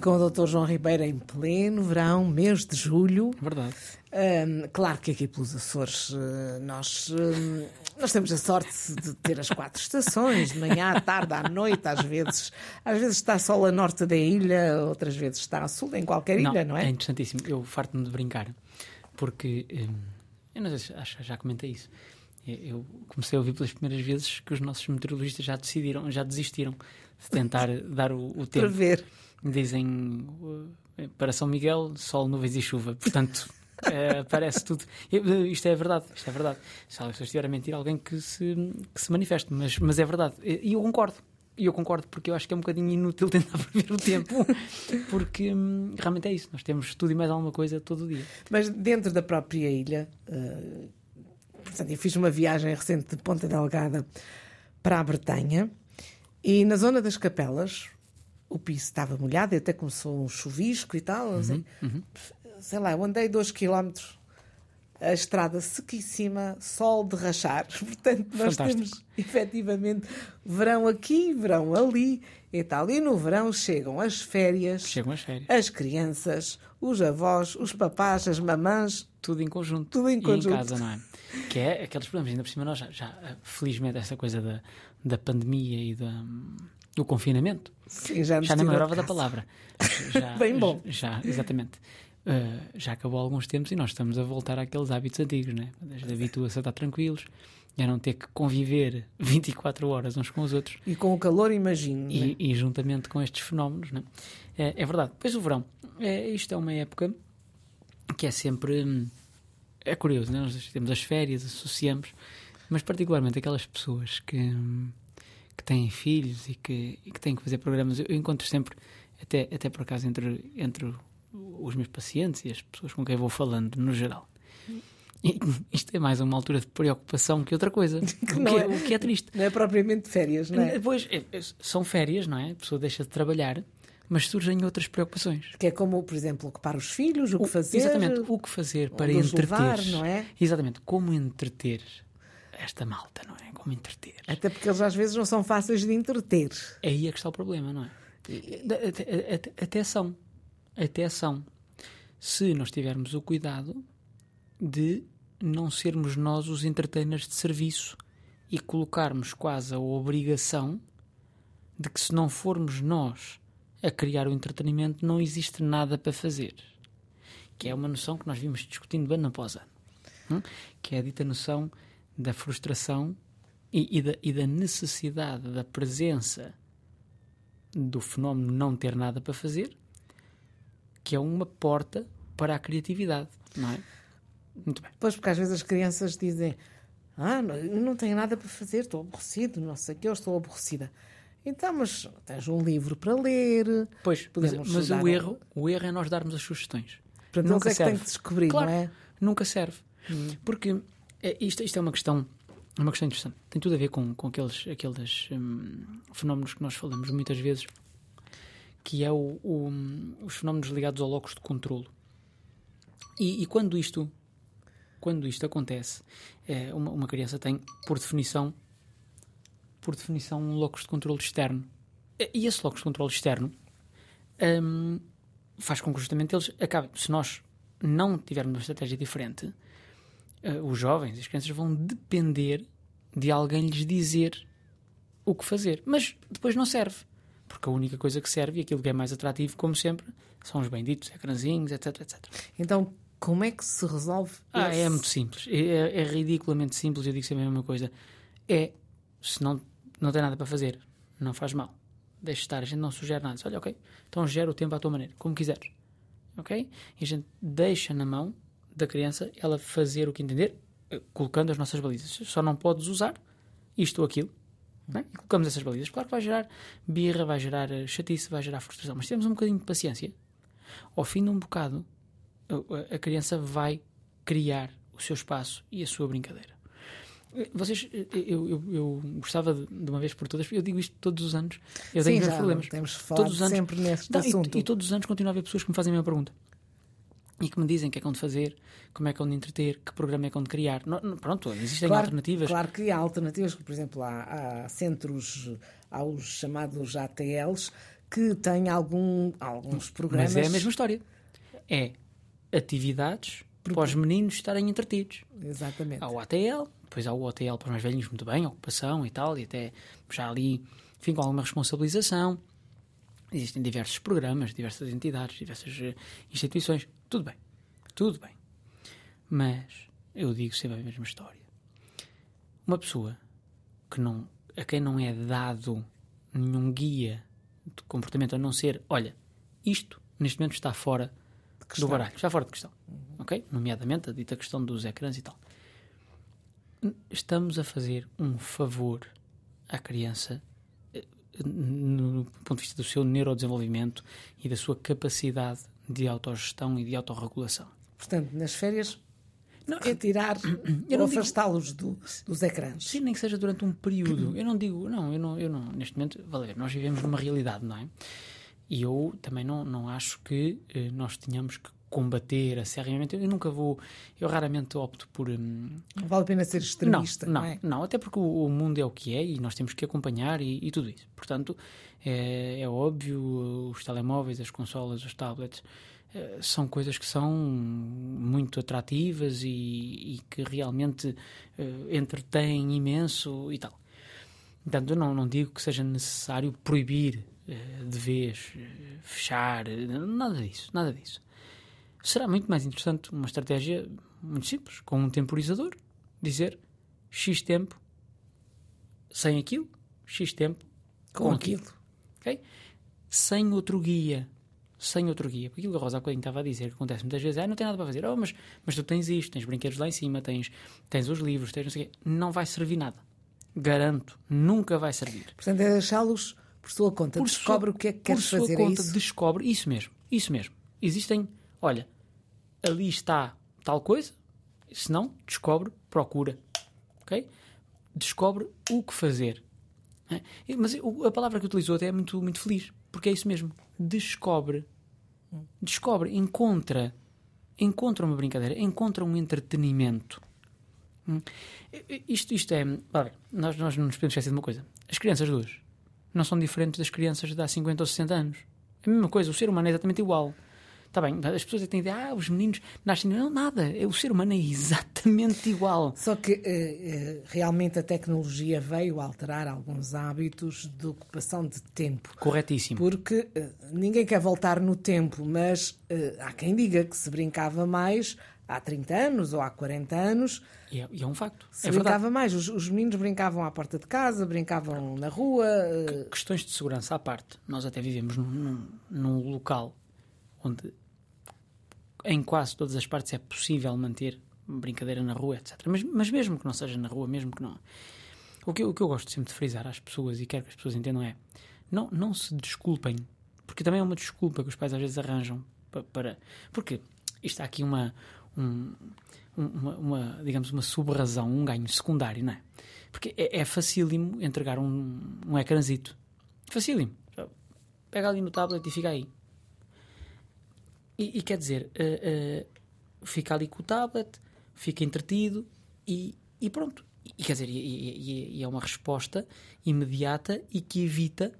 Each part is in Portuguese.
Com o Dr. João Ribeira em pleno verão, mês de julho. Verdade. Hum, claro que aqui pelos Açores uh, nós, hum, nós temos a sorte de ter as quatro estações, de manhã, à tarde, à noite, às vezes. Às vezes está sol a norte da ilha, outras vezes está a sul, em qualquer ilha, não é? É interessantíssimo. Eu farto-me de brincar, porque hum, eu não sei se acho, já comentei isso. Eu comecei a ouvir pelas primeiras vezes que os nossos meteorologistas já decidiram, já desistiram de tentar dar o, o tempo. Prever. Dizem uh, para São Miguel, sol, nuvens e chuva. Portanto, uh, parece tudo. Eu, isto é verdade, isto é verdade. Se eu estiver a mentir, alguém que se, que se manifeste, mas, mas é verdade. E eu concordo. E eu concordo porque eu acho que é um bocadinho inútil tentar prever o tempo, porque hum, realmente é isso. Nós temos tudo e mais alguma coisa todo o dia. Mas dentro da própria ilha, uh, portanto, eu fiz uma viagem recente de Ponta Delgada para a Bretanha e na zona das Capelas, o piso estava molhado, e até começou um chuvisco e tal. Uhum, sei, uhum. sei lá, eu andei dois quilómetros, a estrada sequíssima, sol de rachar. Portanto, nós Fantástico. temos efetivamente verão aqui, verão ali e tal. E no verão chegam as férias, Chegam as férias. as crianças, os avós, os papás, as mamãs. Tudo em conjunto. Tudo em E conjunto. em casa, não é? Que é aqueles problemas. Ainda por cima, nós já, já felizmente, essa coisa da, da pandemia e da, do confinamento. Sim, já Já me de lembrava da palavra. Já, Bem bom. Já, exatamente. Uh, já acabou há alguns tempos e nós estamos a voltar àqueles hábitos antigos, né? A gente habitua-se a estar tranquilos e a não ter que conviver 24 horas uns com os outros E com o calor, imagino. e, né? e juntamente com estes fenómenos, né? é, é verdade. Depois o verão, é, isto é uma época que é sempre. hum, É curioso, né? nós temos as férias, associamos, mas particularmente aquelas pessoas que, hum, que têm filhos e que, e que têm que fazer programas. Eu, eu encontro sempre, até, até por acaso, entre, entre os meus pacientes e as pessoas com quem vou falando, no geral. Isto é mais uma altura de preocupação que outra coisa. o, não que é, é. o que é triste. Não é propriamente férias, não é? Pois, é- é- são férias, não é? A pessoa deixa de trabalhar, mas surgem outras preocupações. Que é como, por exemplo, ocupar os filhos, o que fazer. Exatamente, o que fazer para entreter. levar, não é? Exatamente, como entreter esta malta, não é? Como entreter. Até porque eles às vezes não são fáceis de entreter. Aí é que está o problema, não é? Até são. Até são. Se nós tivermos o cuidado de não sermos nós os entertainers de serviço e colocarmos quase a obrigação de que se não formos nós a criar o entretenimento, não existe nada para fazer. Que é uma noção que nós vimos discutindo ano após ano. hum? Que é a dita noção da frustração e, e da, e da necessidade da presença do fenómeno não ter nada para fazer, que é uma porta para a criatividade, não é? Muito bem. Pois, porque às vezes as crianças dizem: Ah, não, não tenho nada para fazer, estou aborrecido, não sei o que, eu estou aborrecida. Então, mas tens um livro para ler. Pois, mas, Podemos mas dar o um- erro, o erro é nós darmos as sugestões. Portanto, nunca é que têm serve. que descobrir, claro, não é? Nunca serve. Porque é, isto, isto é uma questão, é uma questão interessante. Tem tudo a ver com, com aqueles, aqueles hum, fenómenos que nós falamos muitas vezes, que é o, o- os fenómenos ligados ao locus de controlo. E, e quando isto quando isto acontece, é, uma, uma criança tem, por definição, por definição, um locus de controle externo. E esse locus de controle externo hum, faz com que justamente eles acabem. Se nós não tivermos uma estratégia diferente, eh, os jovens, as crianças vão depender de alguém lhes dizer o que fazer. Mas depois não serve. Porque a única coisa que serve e aquilo que é mais atrativo, como sempre, são os benditos ecrãzinhos, etc, etc. Então, como é que se resolve Ah, esse- é muito simples. É, é- é ridiculamente simples. Eu digo sempre a mesma coisa. É, se não, não tem nada para fazer, não faz mal. Deixa estar. A gente não sugere nada. Diz, Olha, ok, então gera o tempo à tua maneira, como quiseres. Ok? E a gente deixa na mão da criança ela fazer o que entender, eh, colocando as nossas balizas. Só não podes usar isto ou aquilo. é? E colocamos essas balizas. Claro que vai gerar birra, vai gerar eh, chatice, vai gerar frustração. Mas temos um bocadinho de paciência. Ao fim de um bocado, a- criança vai criar o seu espaço e a sua brincadeira. Vocês, eu, eu, eu gostava de, de uma vez por todas, eu digo isto todos os anos, eu Sim, tenho meus já problemas. temos falado Todos os anos- sempre neste Não, e- assunto. E, todos os anos continuo a haver pessoas que me fazem a mesma pergunta. e que me dizem o que é que hão de fazer, como é que hão de entreter, que programa é que hão de criar. Não, não, pronto, existem Claro- alternativas. Claro que há alternativas, por exemplo, há, há centros, há os chamados ATLs, que têm algum, alguns programas. Mas é a mesma história. É atividades para os meninos estarem entretidos. Exatamente. Há o ATL, depois há o OTL para os mais velhinhos, muito bem, ocupação e tal, e até já ali, enfim, com alguma responsabilização. Existem diversos programas, diversas entidades, diversas eh, instituições. Tudo bem. Tudo bem. Mas eu digo sempre a mesma história. Uma pessoa que não, a quem não é dado nenhum guia de comportamento a não ser, olha, isto neste momento está fora do questão. baralho, está fora de questão. Ok? Nomeadamente a dita questão dos ecrãs e tal. Estamos a fazer um favor à criança eh, no ponto de vista do seu neurodesenvolvimento e da sua capacidade de autogestão e de autorregulação. Portanto, nas férias, Não, retirar eu ou afastá-los do- dos ecrãs. Sim, nem que seja durante um período. Eu não digo, não, eu não, eu não neste momento, vale a ver, nós vivemos numa realidade, não é? E eu também não, não acho que eh, nós tenhamos que combater acerreamente. Eu nunca vou, eu raramente opto por. hum, Não vale a pena ser não, extremista, não, não, é? não, até porque o, o mundo é o que é e nós temos que acompanhar e, e tudo isso. Portanto, é, é óbvio, os telemóveis, as consolas, os tablets, eh, são coisas que são muito atrativas e, e que realmente eh, entretêm imenso e tal. Portanto, eu não, não digo que seja necessário proibir de vez, eh, fechar, eh, nada disso, nada disso. Será muito mais interessante uma estratégia muito simples, com um temporizador, dizer X tempo sem aquilo, X tempo Com aquilo. ok? Sem outro guia. Sem outro guia. Porque aquilo que a Rosa bocadinho estava a dizer, que acontece muitas vezes, é, não tem nada para fazer. Oh, mas, mas tu tens isto, tens brinquedos lá em cima, tens, tens os livros, tens não sei o quê. Não vai servir nada. Garanto. Nunca vai servir. Portanto, é deixá-los por sua conta. Por Descobre sua- o que é que por queres sua fazer. conta, é isso? descobre. Isso mesmo. Isso mesmo. Existem, olha, ali está tal coisa, se não, descobre, procura. Ok? Descobre o que fazer. É? Mas a palavra que utilizou até é muito, muito feliz, porque é isso mesmo. Descobre. Descobre, encontra. Encontra uma brincadeira, encontra um entretenimento. Hum. Isto, isto é. vá ver, nós, nós não nos podemos esquecer de uma coisa. As crianças de hoje não são diferentes das crianças de há 50 ou 60 anos. É a mesma coisa, o ser humano é exatamente igual. Está bem, as pessoas têm a ideia, ah, os meninos nascem. Não, nada. É, o ser humano é exatamente igual. Só que eh, eh, realmente a tecnologia veio alterar alguns hábitos de ocupação de tempo. Corretíssimo. Porque eh, ninguém quer voltar no tempo, mas há quem diga que se brincava mais há 30 anos ou há 40 anos, E é, e é um facto. se é verdade. brincava mais. Os, os meninos brincavam à porta de casa, brincavam na rua. eh, Questões de segurança à parte. Nós até vivemos num, num, num local onde em quase todas as partes é possível manter brincadeira na rua, etc. Mas, mas mesmo que não seja na rua, mesmo que não. O que, eu- o que eu gosto sempre de frisar às pessoas e quero que as pessoas entendam é não, não se desculpem, porque também é uma desculpa que os pais às vezes arranjam pa- para. Porque isto há aqui uma, um- um- uma, uma, digamos, uma sub-razão, um ganho secundário, não é? Porque é, é facílimo entregar um, um ecrãzito. Facílimo. Pega ali no tablet e fica aí. E, e quer dizer, eh, eh, fica ali com o tablet, fica entretido e, e pronto. E quer dizer, e, e- e- é uma resposta imediata e que evita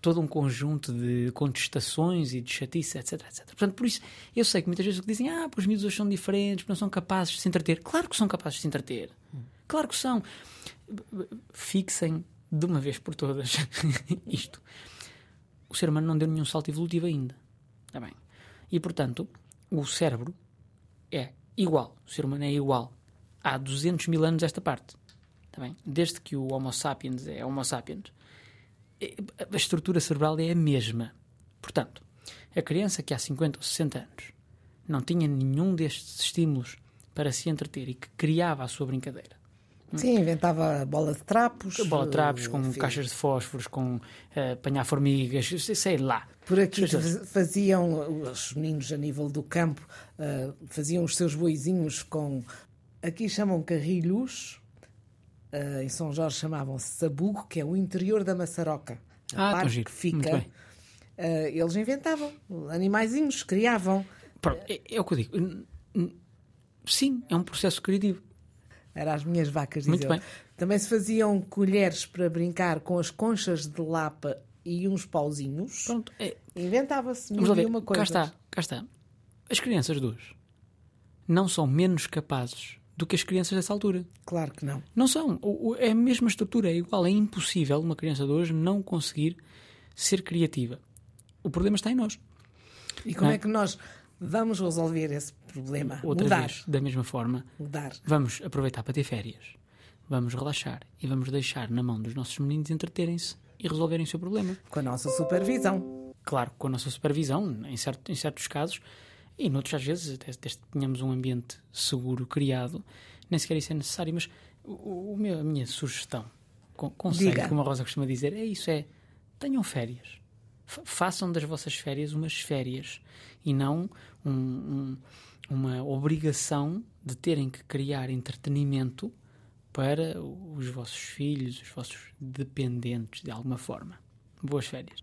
todo um conjunto de contestações e de chatice, etc, etc. Portanto, por isso, eu sei que muitas vezes dizem, ah, pois os miúdos hoje são diferentes, não são capazes de se entreter. Claro que são capazes de se entreter. Claro que são. Fixem de uma vez por todas isto. O ser humano não deu nenhum salto evolutivo ainda. Está bem? E, portanto, o cérebro é igual. O ser humano é igual. Há 200 mil anos esta parte. Está bem? Desde que o Homo sapiens é Homo sapiens, a estrutura cerebral é a mesma. Portanto, a criança que há 50 ou 60 anos não tinha nenhum destes estímulos para se entreter e que criava a sua brincadeira. Sim, inventava bola de trapos. Bola de trapos, com enfim. caixas de fósforos, com eh, apanhar formigas, sei- lá. Por aqui faziam, os meninos a nível do campo, ah, faziam os seus boizinhos com. Aqui chamam carrilhos, ah, em São Jorge chamavam-se sabugo, que é o interior da maçaroca. A Ah, parte que Muito fica. ah, eles inventavam animaizinhos, criavam. Pronto, é, é o que eu digo. Sim, é um processo criativo. Era as minhas vacas, Muito diziam. bem. Também se faziam colheres para brincar com as conchas de lapa e uns pauzinhos. Pronto, é, Inventava-se mil e uma coisa. Cá está, cá está. As crianças de hoje não são menos capazes do que as crianças dessa altura. Claro que não. Não são. É a mesma estrutura, é igual. É impossível uma criança de hoje não conseguir ser criativa. O problema está em nós. E como Não é? é que nós vamos resolver esse problema? Outra Mudar. vez, da mesma forma, Mudar. vamos aproveitar para ter férias. Vamos relaxar e vamos deixar na mão dos nossos meninos entreterem-se e resolverem o seu problema. Com a nossa supervisão. Claro, com a nossa supervisão, em, certo- em certos casos, e noutros às vezes, até, até se tenhamos um ambiente seguro criado, nem sequer isso é necessário. Mas o, o meu- a minha sugestão, con- conselho, Diga. como a Rosa costuma dizer, é isso: é tenham férias. Fa- façam das vossas férias umas férias e não um- um- uma obrigação de terem que criar entretenimento para os vossos filhos, os vossos dependentes, de alguma forma. Boas férias.